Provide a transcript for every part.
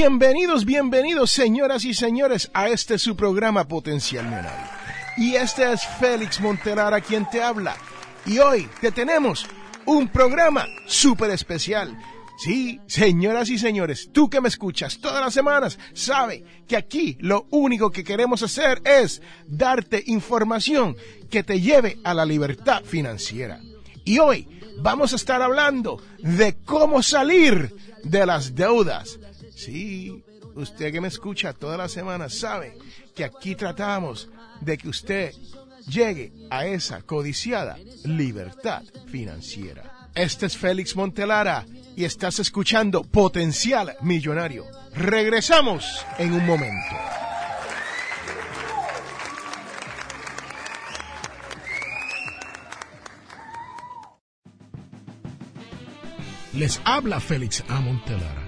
Bienvenidos, bienvenidos, señoras y señores, a este su programa Potencial Millonario. Y este es Félix Montelara quien te habla. Y hoy te tenemos un programa súper especial. Sí, señoras y señores, tú que me escuchas todas las semanas, sabe que aquí lo único que queremos hacer es darte información que te lleve a la libertad financiera. Y hoy vamos a estar hablando de cómo salir de las deudas. Sí, usted que me escucha todas las semanas sabe que aquí tratamos de que usted llegue a esa codiciada libertad financiera. Este es Félix Montelara y estás escuchando Potencial Millonario. Regresamos en un momento. Les habla Félix A. Montelara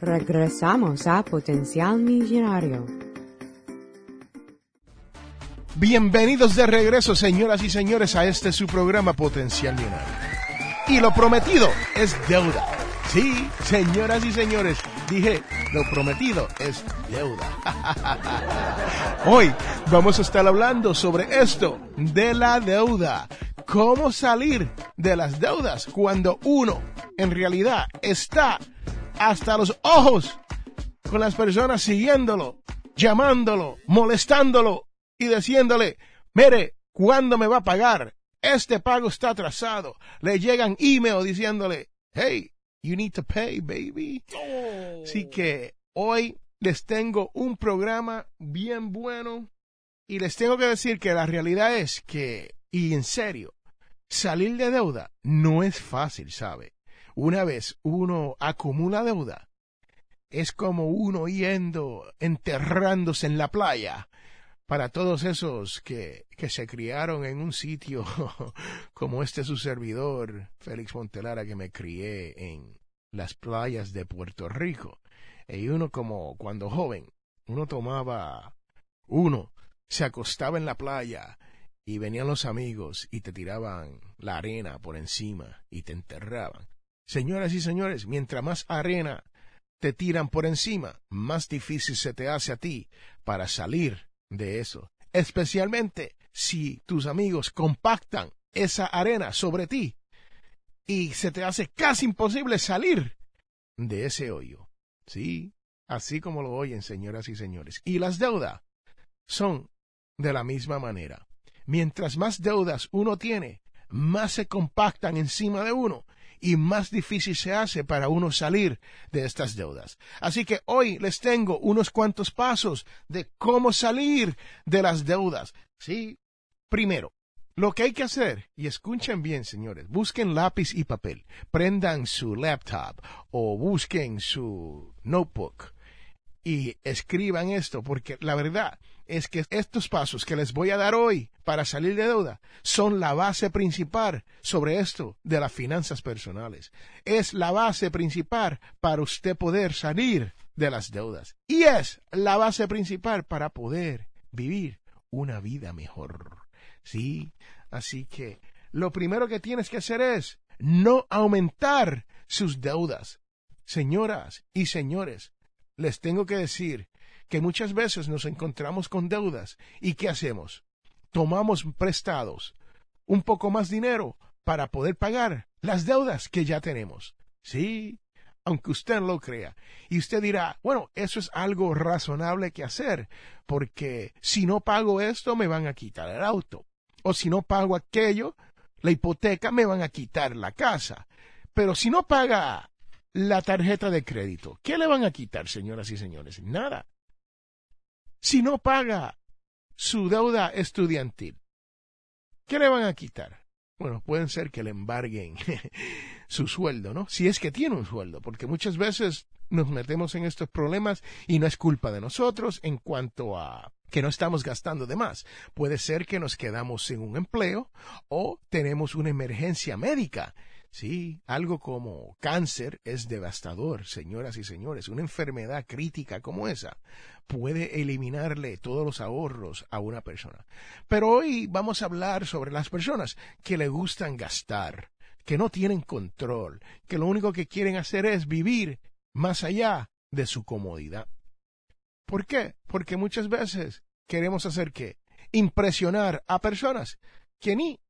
Regresamos a Potencial Millonario. Bienvenidos de regreso, señoras y señores, a este su programa Potencial Millonario. Y lo prometido es deuda. Sí, señoras y señores, dije, lo prometido es deuda. Hoy vamos a estar hablando sobre esto, de la deuda. Cómo salir de las deudas cuando uno en realidad está hasta los ojos con las personas siguiéndolo, llamándolo, molestándolo y diciéndole, mire, ¿cuándo me va a pagar? Este pago está atrasado. Le llegan email diciéndole, hey, you need to pay, baby. Así que hoy les tengo un programa bien bueno y les tengo que decir que la realidad es que, y en serio, salir de deuda no es fácil, ¿sabe? Una vez uno acumula deuda, es como uno yendo, enterrándose en la playa para todos esos que, que se criaron en un sitio como este su servidor, Félix Montelara, que me crié en las playas de Puerto Rico. Y uno como cuando joven, uno tomaba, uno se acostaba en la playa y venían los amigos y te tiraban la arena por encima y te enterraban. Señoras y señores, mientras más arena te tiran por encima, más difícil se te hace a ti para salir de eso. Especialmente si tus amigos compactan esa arena sobre ti y se te hace casi imposible salir de ese hoyo. Sí, así como lo oyen, señoras y señores. Y las deudas son de la misma manera. Mientras más deudas uno tiene, más se compactan encima de uno y más difícil se hace para uno salir de estas deudas. Así que hoy les tengo unos cuantos pasos de cómo salir de las deudas. Sí, primero, lo que hay que hacer, y escuchen bien, señores, busquen lápiz y papel, prendan su laptop o busquen su notebook y escriban esto, porque la verdad es que estos pasos que les voy a dar hoy para salir de deuda son la base principal sobre esto de las finanzas personales. Es la base principal para usted poder salir de las deudas. Y es la base principal para poder vivir una vida mejor. Sí, así que lo primero que tienes que hacer es no aumentar sus deudas. Señoras y señores, les tengo que decir que muchas veces nos encontramos con deudas y ¿qué hacemos? Tomamos prestados un poco más dinero para poder pagar las deudas que ya tenemos. Sí, aunque usted lo crea. Y usted dirá, bueno, eso es algo razonable que hacer, porque si no pago esto me van a quitar el auto. O si no pago aquello, la hipoteca me van a quitar la casa. Pero si no paga la tarjeta de crédito, ¿qué le van a quitar, señoras y señores? Nada. Si no paga su deuda estudiantil, ¿qué le van a quitar? Bueno, pueden ser que le embarguen su sueldo, ¿no? Si es que tiene un sueldo, porque muchas veces nos metemos en estos problemas y no es culpa de nosotros en cuanto a que no estamos gastando de más. Puede ser que nos quedamos sin un empleo o tenemos una emergencia médica Sí, algo como cáncer es devastador, señoras y señores. Una enfermedad crítica como esa puede eliminarle todos los ahorros a una persona. Pero hoy vamos a hablar sobre las personas que le gustan gastar, que no tienen control, que lo único que quieren hacer es vivir más allá de su comodidad. ¿Por qué? Porque muchas veces queremos hacer qué? Impresionar a personas que ni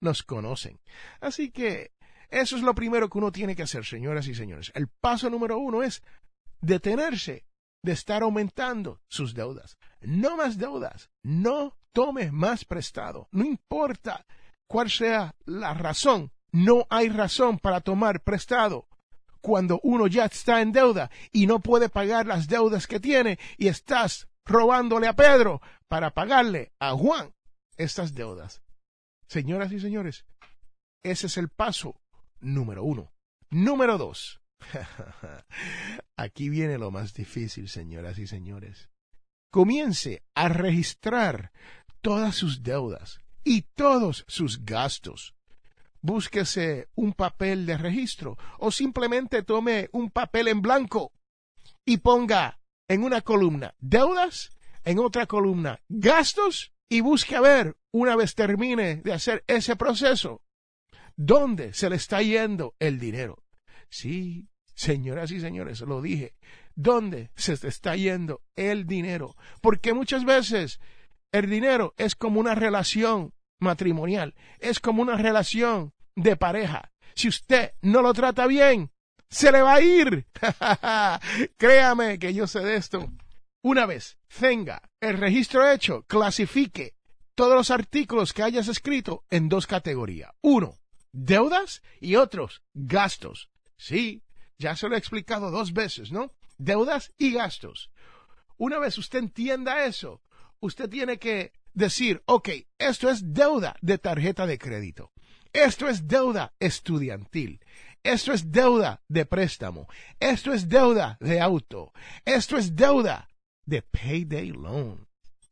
nos conocen. Así que eso es lo primero que uno tiene que hacer, señoras y señores. El paso número uno es detenerse de estar aumentando sus deudas. No más deudas. No tome más prestado. No importa cuál sea la razón. No hay razón para tomar prestado cuando uno ya está en deuda y no puede pagar las deudas que tiene y estás robándole a Pedro para pagarle a Juan estas deudas. Señoras y señores, ese es el paso número uno. Número dos. Aquí viene lo más difícil, señoras y señores. Comience a registrar todas sus deudas y todos sus gastos. Búsquese un papel de registro o simplemente tome un papel en blanco y ponga en una columna deudas, en otra columna gastos y busque a ver, una vez termine de hacer ese proceso, ¿Dónde se le está yendo el dinero? Sí, señoras y señores, lo dije. ¿Dónde se está yendo el dinero? Porque muchas veces el dinero es como una relación matrimonial, es como una relación de pareja. Si usted no lo trata bien, se le va a ir. Créame que yo sé de esto. Una vez tenga el registro hecho, clasifique todos los artículos que hayas escrito en dos categorías. Uno, deudas y otros gastos. Sí, ya se lo he explicado dos veces, ¿no? Deudas y gastos. Una vez usted entienda eso, usted tiene que decir, ok, esto es deuda de tarjeta de crédito. Esto es deuda estudiantil. Esto es deuda de préstamo. Esto es deuda de auto. Esto es deuda de payday loan.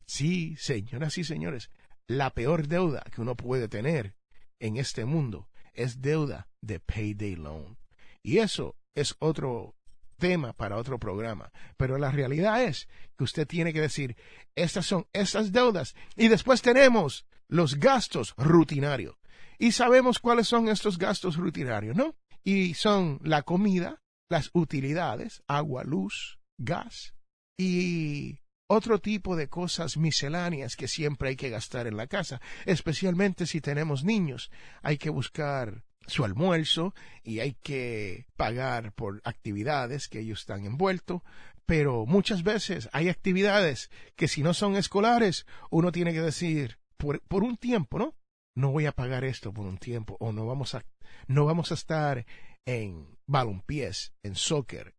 Sí, señoras y señores, la peor deuda que uno puede tener en este mundo es deuda de payday loan. Y eso es otro tema para otro programa. Pero la realidad es que usted tiene que decir, estas son esas deudas. Y después tenemos los gastos rutinarios. Y sabemos cuáles son estos gastos rutinarios, ¿no? Y son la comida, las utilidades, agua, luz, gas y otro tipo de cosas misceláneas que siempre hay que gastar en la casa, especialmente si tenemos niños. Hay que buscar su almuerzo y hay que pagar por actividades que ellos están envueltos, pero muchas veces hay actividades que si no son escolares, uno tiene que decir, por, por un tiempo, ¿no? No voy a pagar esto por un tiempo, o no vamos a, no vamos a estar en balompiés, en soccer,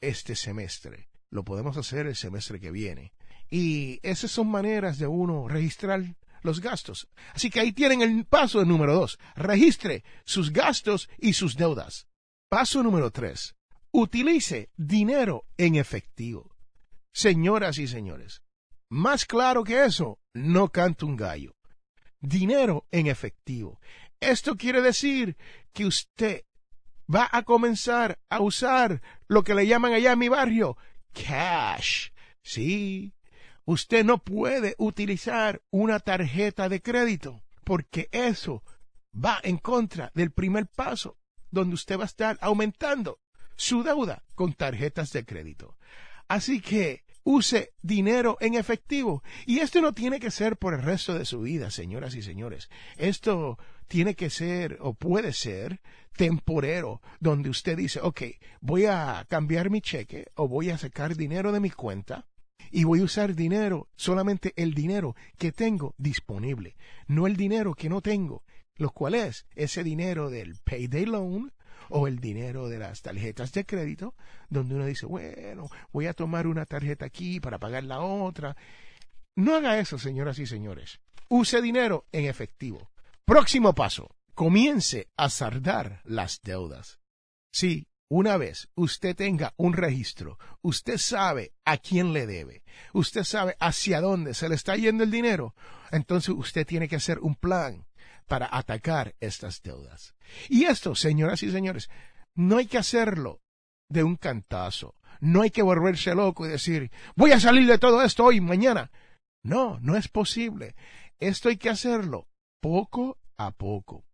este semestre lo podemos hacer el semestre que viene. Y esas son maneras de uno registrar los gastos. Así que ahí tienen el paso número dos. Registre sus gastos y sus deudas. Paso número tres. Utilice dinero en efectivo. Señoras y señores, más claro que eso, no canta un gallo. Dinero en efectivo. Esto quiere decir que usted va a comenzar a usar lo que le llaman allá en mi barrio cash. Sí, usted no puede utilizar una tarjeta de crédito porque eso va en contra del primer paso donde usted va a estar aumentando su deuda con tarjetas de crédito. Así que use dinero en efectivo. Y esto no tiene que ser por el resto de su vida, señoras y señores. Esto tiene que ser o puede ser temporero, donde usted dice, ok, voy a cambiar mi cheque o voy a sacar dinero de mi cuenta y voy a usar dinero, solamente el dinero que tengo disponible, no el dinero que no tengo, lo cual es ese dinero del payday loan o el dinero de las tarjetas de crédito, donde uno dice, bueno, voy a tomar una tarjeta aquí para pagar la otra. No haga eso, señoras y señores. Use dinero en efectivo. Próximo paso. Comience a sardar las deudas. Sí, una vez usted tenga un registro, usted sabe a quién le debe, usted sabe hacia dónde se le está yendo el dinero, entonces usted tiene que hacer un plan para atacar estas deudas. Y esto, señoras y señores, no hay que hacerlo de un cantazo. No hay que volverse loco y decir, voy a salir de todo esto hoy, mañana. No, no es posible. Esto hay que hacerlo poco a poco.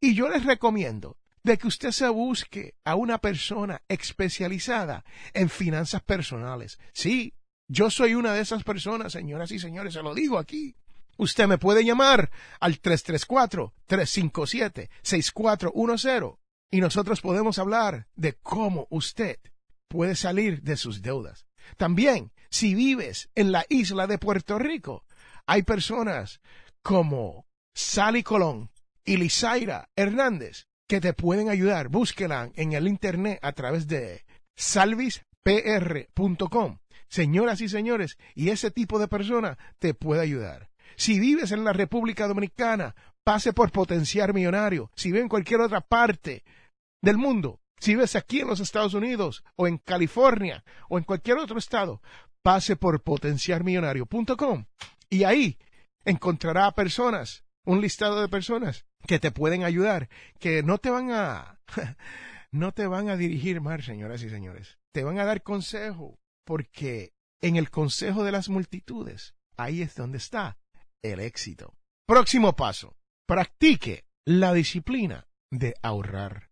Y yo les recomiendo de que usted se busque a una persona especializada en finanzas personales. Sí, yo soy una de esas personas, señoras y señores, se lo digo aquí. Usted me puede llamar al 334-357-6410 y nosotros podemos hablar de cómo usted puede salir de sus deudas. También, si vives en la isla de Puerto Rico, hay personas como Sally Colón y Lizaira Hernández que te pueden ayudar. Búsquela en el internet a través de salvispr.com. Señoras y señores, y ese tipo de persona te puede ayudar. Si vives en la República Dominicana, pase por Potenciar Millonario. Si vive en cualquier otra parte del mundo, si vives aquí en los Estados Unidos o en California o en cualquier otro estado, pase por potenciarmillonario.com y ahí encontrará personas, un listado de personas que te pueden ayudar, que no te van a no te van a dirigir mal, señoras y señores. Te van a dar consejo, porque en el consejo de las multitudes, ahí es donde está el éxito. Próximo paso. Practique la disciplina de ahorrar.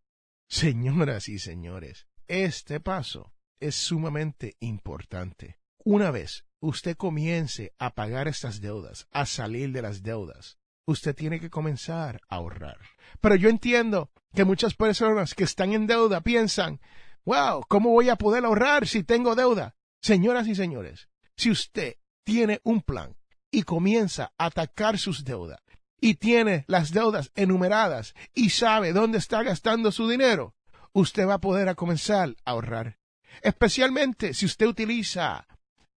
Señoras y señores, este paso es sumamente importante. Una vez usted comience a pagar estas deudas, a salir de las deudas, usted tiene que comenzar a ahorrar. Pero yo entiendo que muchas personas que están en deuda piensan, wow, ¿cómo voy a poder ahorrar si tengo deuda? Señoras y señores, si usted tiene un plan y comienza a atacar sus deudas y tiene las deudas enumeradas y sabe dónde está gastando su dinero, usted va a poder comenzar a ahorrar. Especialmente si usted utiliza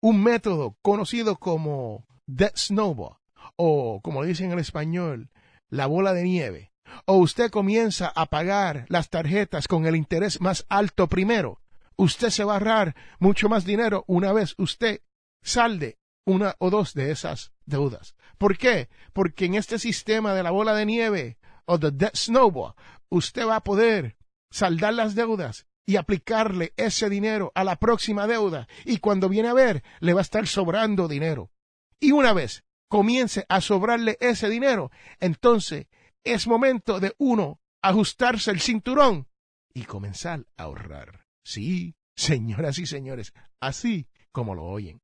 un método conocido como Debt Snowball o como dicen en español, la bola de nieve. O usted comienza a pagar las tarjetas con el interés más alto primero. Usted se va a ahorrar mucho más dinero una vez usted salde una o dos de esas deudas. ¿Por qué? Porque en este sistema de la bola de nieve o de debt snowball, usted va a poder saldar las deudas y aplicarle ese dinero a la próxima deuda y cuando viene a ver le va a estar sobrando dinero. Y una vez comience a sobrarle ese dinero, entonces es momento de uno ajustarse el cinturón y comenzar a ahorrar. Sí, señoras y señores, así como lo oyen.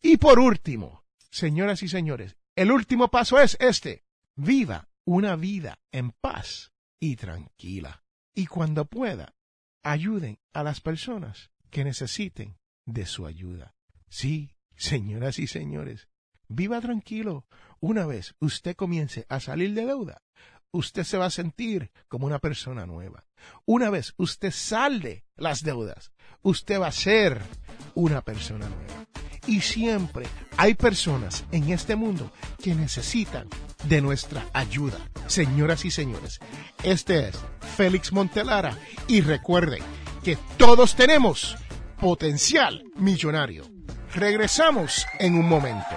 Y por último, señoras y señores, el último paso es este. Viva una vida en paz y tranquila. Y cuando pueda, ayuden a las personas que necesiten de su ayuda. Sí, señoras y señores, viva tranquilo. Una vez usted comience a salir de deuda, usted se va a sentir como una persona nueva. Una vez usted salde las deudas, usted va a ser una persona nueva. Y siempre hay personas en este mundo que necesitan de nuestra ayuda. Señoras y señores, este es Félix Montelara y recuerden que todos tenemos potencial millonario. Regresamos en un momento.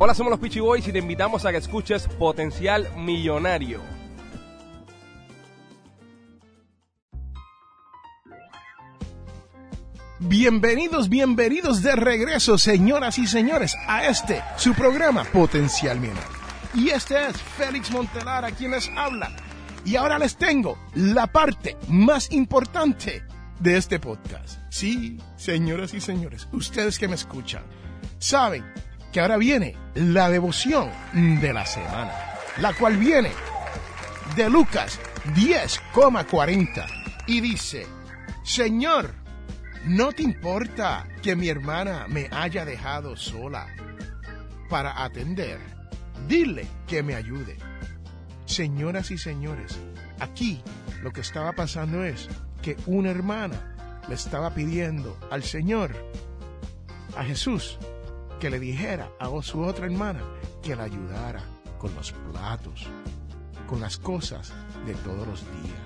Hola, somos los Peachy Boys y te invitamos a que escuches Potencial Millonario. Bienvenidos, bienvenidos de regreso, señoras y señores, a este, su programa Potencial Millonario. Y este es Félix Montelar a quien les habla. Y ahora les tengo la parte más importante de este podcast. Sí, señoras y señores, ustedes que me escuchan, saben que ahora viene la devoción de la semana, la cual viene de Lucas 10,40 y dice, Señor, ¿no te importa que mi hermana me haya dejado sola para atender? Dile que me ayude. Señoras y señores, aquí lo que estaba pasando es que una hermana le estaba pidiendo al Señor, a Jesús, que le dijera a su otra hermana que la ayudara con los platos, con las cosas de todos los días.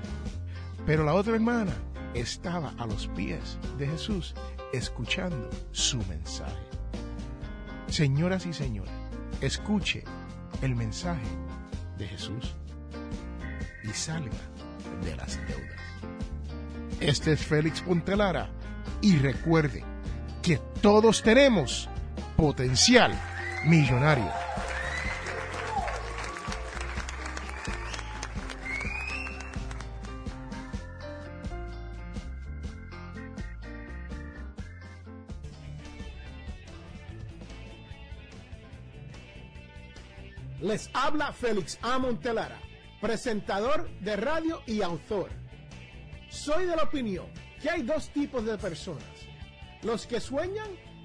Pero la otra hermana estaba a los pies de Jesús escuchando su mensaje. Señoras y señores, escuche el mensaje de Jesús y salga de las deudas. Este es Félix Pontelara y recuerde que todos tenemos potencial millonario. Les habla Félix A. Montelara, presentador de radio y autor. Soy de la opinión que hay dos tipos de personas, los que sueñan